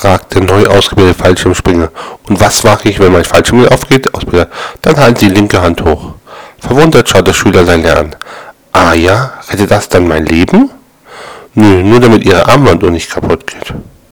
fragt der neu ausgebildete Fallschirmspringer. Und was mache ich, wenn mein Fallschirm nicht aufgeht? Ausbilder. Dann halten Sie die linke Hand hoch. Verwundert schaut der Schüler sein Lernen. Ah ja, hätte das dann mein Leben? Nö, nur damit Ihre Armbanduhr nicht kaputt geht.